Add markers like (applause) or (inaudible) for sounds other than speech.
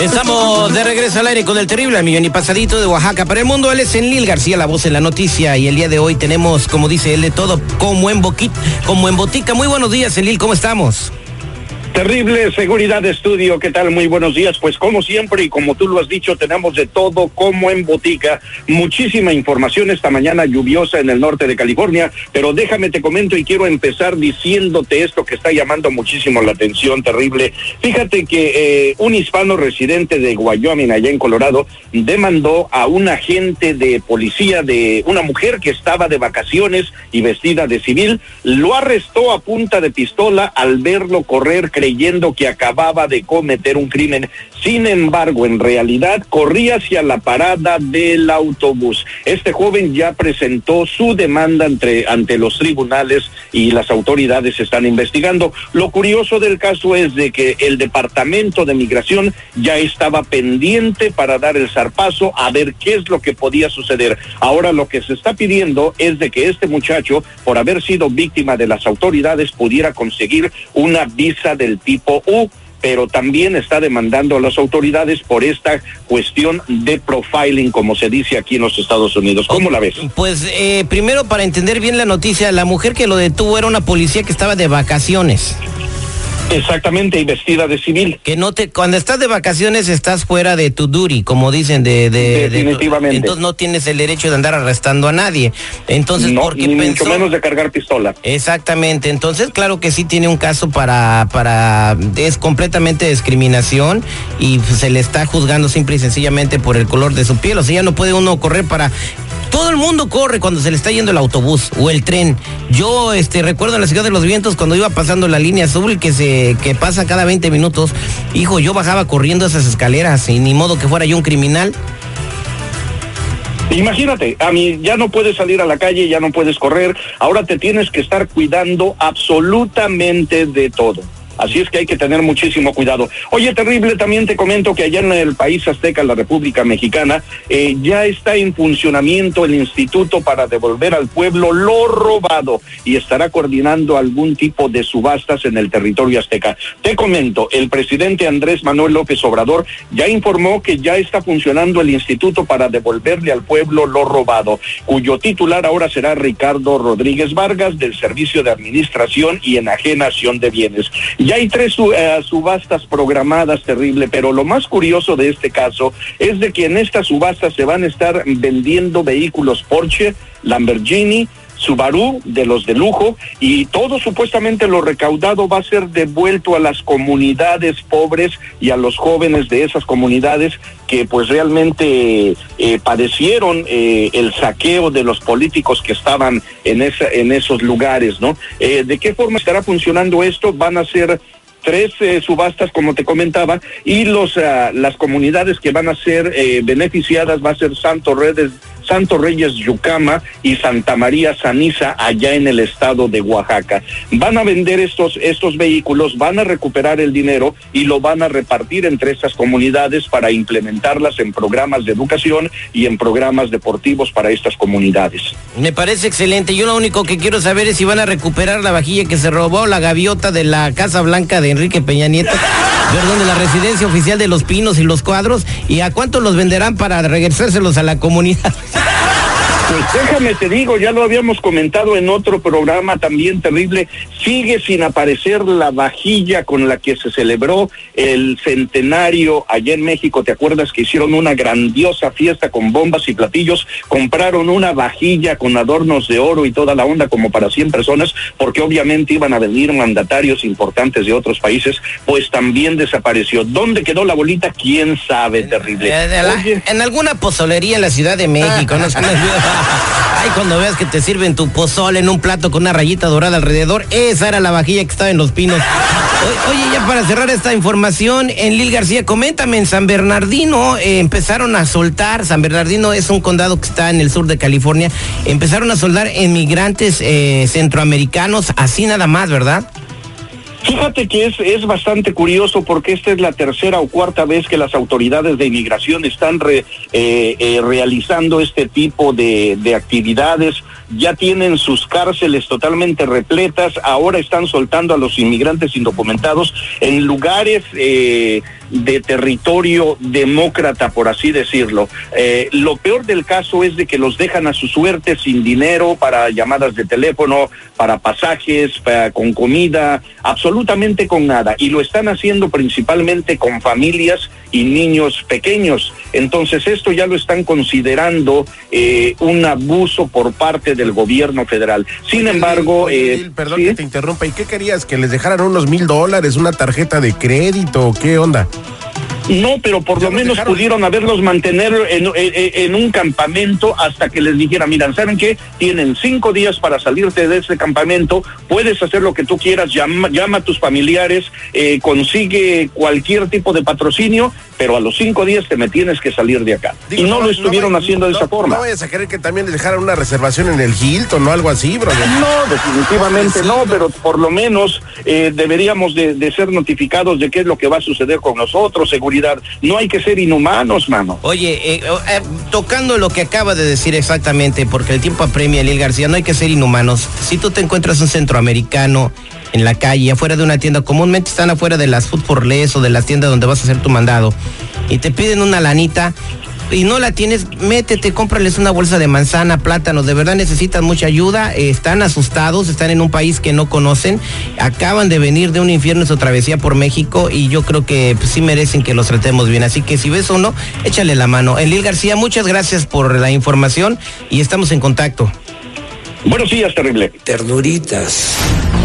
Estamos de regreso al aire con el terrible millón y pasadito de Oaxaca. Para el mundo, él es en Lil García, la voz en la noticia. Y el día de hoy tenemos, como dice él, de todo, como en boquit, como en botica. Muy buenos días, Elil, ¿cómo estamos? Terrible seguridad estudio, ¿qué tal? Muy buenos días. Pues como siempre y como tú lo has dicho, tenemos de todo como en botica. Muchísima información esta mañana lluviosa en el norte de California, pero déjame te comento y quiero empezar diciéndote esto que está llamando muchísimo la atención, terrible. Fíjate que eh, un hispano residente de Wyoming, allá en Colorado, demandó a un agente de policía de una mujer que estaba de vacaciones y vestida de civil, lo arrestó a punta de pistola al verlo correr creyendo que acababa de cometer un crimen. Sin embargo, en realidad corría hacia la parada del autobús. Este joven ya presentó su demanda entre, ante los tribunales y las autoridades están investigando. Lo curioso del caso es de que el Departamento de Migración ya estaba pendiente para dar el zarpazo a ver qué es lo que podía suceder. Ahora lo que se está pidiendo es de que este muchacho, por haber sido víctima de las autoridades, pudiera conseguir una visa tipo U pero también está demandando a las autoridades por esta cuestión de profiling, como se dice aquí en los Estados Unidos. ¿Cómo la ves? Pues eh, primero, para entender bien la noticia, la mujer que lo detuvo era una policía que estaba de vacaciones. Exactamente, y vestida de civil. Que no te, cuando estás de vacaciones estás fuera de tu duty, como dicen de, de definitivamente. entonces no tienes el derecho de andar arrestando a nadie. Entonces, no, ¿por qué ni pensó? mucho menos de cargar pistola. Exactamente, entonces claro que sí tiene un caso para, para, es completamente discriminación y se le está juzgando simple y sencillamente por el color de su piel, o sea, ya no puede uno correr para... Todo el mundo corre cuando se le está yendo el autobús o el tren. Yo este, recuerdo en la ciudad de los vientos cuando iba pasando la línea azul que se que pasa cada 20 minutos. Hijo, yo bajaba corriendo esas escaleras y ni modo que fuera yo un criminal. Imagínate, a mí ya no puedes salir a la calle, ya no puedes correr, ahora te tienes que estar cuidando absolutamente de todo. Así es que hay que tener muchísimo cuidado. Oye, terrible, también te comento que allá en el país azteca, la República Mexicana, eh, ya está en funcionamiento el instituto para devolver al pueblo lo robado y estará coordinando algún tipo de subastas en el territorio azteca. Te comento, el presidente Andrés Manuel López Obrador ya informó que ya está funcionando el instituto para devolverle al pueblo lo robado, cuyo titular ahora será Ricardo Rodríguez Vargas del Servicio de Administración y Enajenación de Bienes. Ya hay tres eh, subastas programadas, terrible, pero lo más curioso de este caso es de que en estas subastas se van a estar vendiendo vehículos Porsche, Lamborghini, Subaru, de los de lujo, y todo supuestamente lo recaudado va a ser devuelto a las comunidades pobres y a los jóvenes de esas comunidades que pues realmente eh, padecieron eh, el saqueo de los políticos que estaban en, esa, en esos lugares, ¿no? Eh, ¿De qué forma estará funcionando esto? Van a ser tres eh, subastas, como te comentaba, y los ah, las comunidades que van a ser eh, beneficiadas va a ser Santo Reyes, Santo Reyes Yucama y Santa María Saniza allá en el estado de Oaxaca. Van a vender estos estos vehículos, van a recuperar el dinero y lo van a repartir entre estas comunidades para implementarlas en programas de educación y en programas deportivos para estas comunidades. Me parece excelente. Yo lo único que quiero saber es si van a recuperar la vajilla que se robó la gaviota de la Casa Blanca de Enrique Peña Nieto, (laughs) perdón, de la residencia oficial de Los Pinos y Los Cuadros, y a cuánto los venderán para regresárselos a la comunidad. (laughs) Pues déjame te digo, ya lo habíamos comentado en otro programa también terrible, sigue sin aparecer la vajilla con la que se celebró el centenario allá en México. ¿Te acuerdas que hicieron una grandiosa fiesta con bombas y platillos? Compraron una vajilla con adornos de oro y toda la onda como para 100 personas, porque obviamente iban a venir mandatarios importantes de otros países, pues también desapareció. ¿Dónde quedó la bolita? ¿Quién sabe, terrible? La- en alguna pozolería en la Ciudad de México. ¿no? (laughs) Ay, cuando veas que te sirven tu pozole en un plato con una rayita dorada alrededor, esa era la vajilla que estaba en los pinos. Oye, ya para cerrar esta información, en Lil García, coméntame, en San Bernardino eh, empezaron a soltar, San Bernardino es un condado que está en el sur de California, empezaron a soldar inmigrantes eh, centroamericanos, así nada más, ¿verdad? Fíjate que es, es bastante curioso porque esta es la tercera o cuarta vez que las autoridades de inmigración están eh, eh, realizando este tipo de, de actividades. Ya tienen sus cárceles totalmente repletas, ahora están soltando a los inmigrantes indocumentados en lugares eh, de territorio demócrata, por así decirlo. Eh, lo peor del caso es de que los dejan a su suerte sin dinero para llamadas de teléfono, para pasajes, con comida, absolutamente con nada. Y lo están haciendo principalmente con familias y niños pequeños. Entonces esto ya lo están considerando eh, un abuso por parte del gobierno federal. Sin embargo, eh, perdón ¿sí? que te interrumpa. ¿Y qué querías? ¿Que les dejaran unos mil dólares, una tarjeta de crédito? ¿Qué onda? No, pero por lo menos dejaron? pudieron haberlos mantener en, en, en, un campamento hasta que les dijera, miran, ¿saben qué? Tienen cinco días para salirte de ese campamento, puedes hacer lo que tú quieras, llama, llama a tus familiares, eh, consigue cualquier tipo de patrocinio, pero a los cinco días te me tienes que salir de acá. Digo, y no, no, lo estuvieron no, haciendo de esa forma. No vayas a querer que también les dejaran una reservación en el Hilton o algo así, brother. No, definitivamente no, pero por lo menos eh, deberíamos de, ser notificados de qué es lo que va a suceder con nosotros, seguridad no hay que ser inhumanos, mano. Oye, eh, eh, tocando lo que acaba de decir exactamente, porque el tiempo apremia, Lil García, no hay que ser inhumanos. Si tú te encuentras un centroamericano en la calle, afuera de una tienda, comúnmente están afuera de las food for less o de las tiendas donde vas a hacer tu mandado, y te piden una lanita, y no la tienes, métete, cómprales una bolsa de manzana, plátanos, de verdad necesitan mucha ayuda, eh, están asustados, están en un país que no conocen, acaban de venir de un infierno su travesía por México y yo creo que pues, sí merecen que los tratemos bien, así que si ves uno, échale la mano. Elil García, muchas gracias por la información y estamos en contacto. Buenos días, terrible. Ternuritas.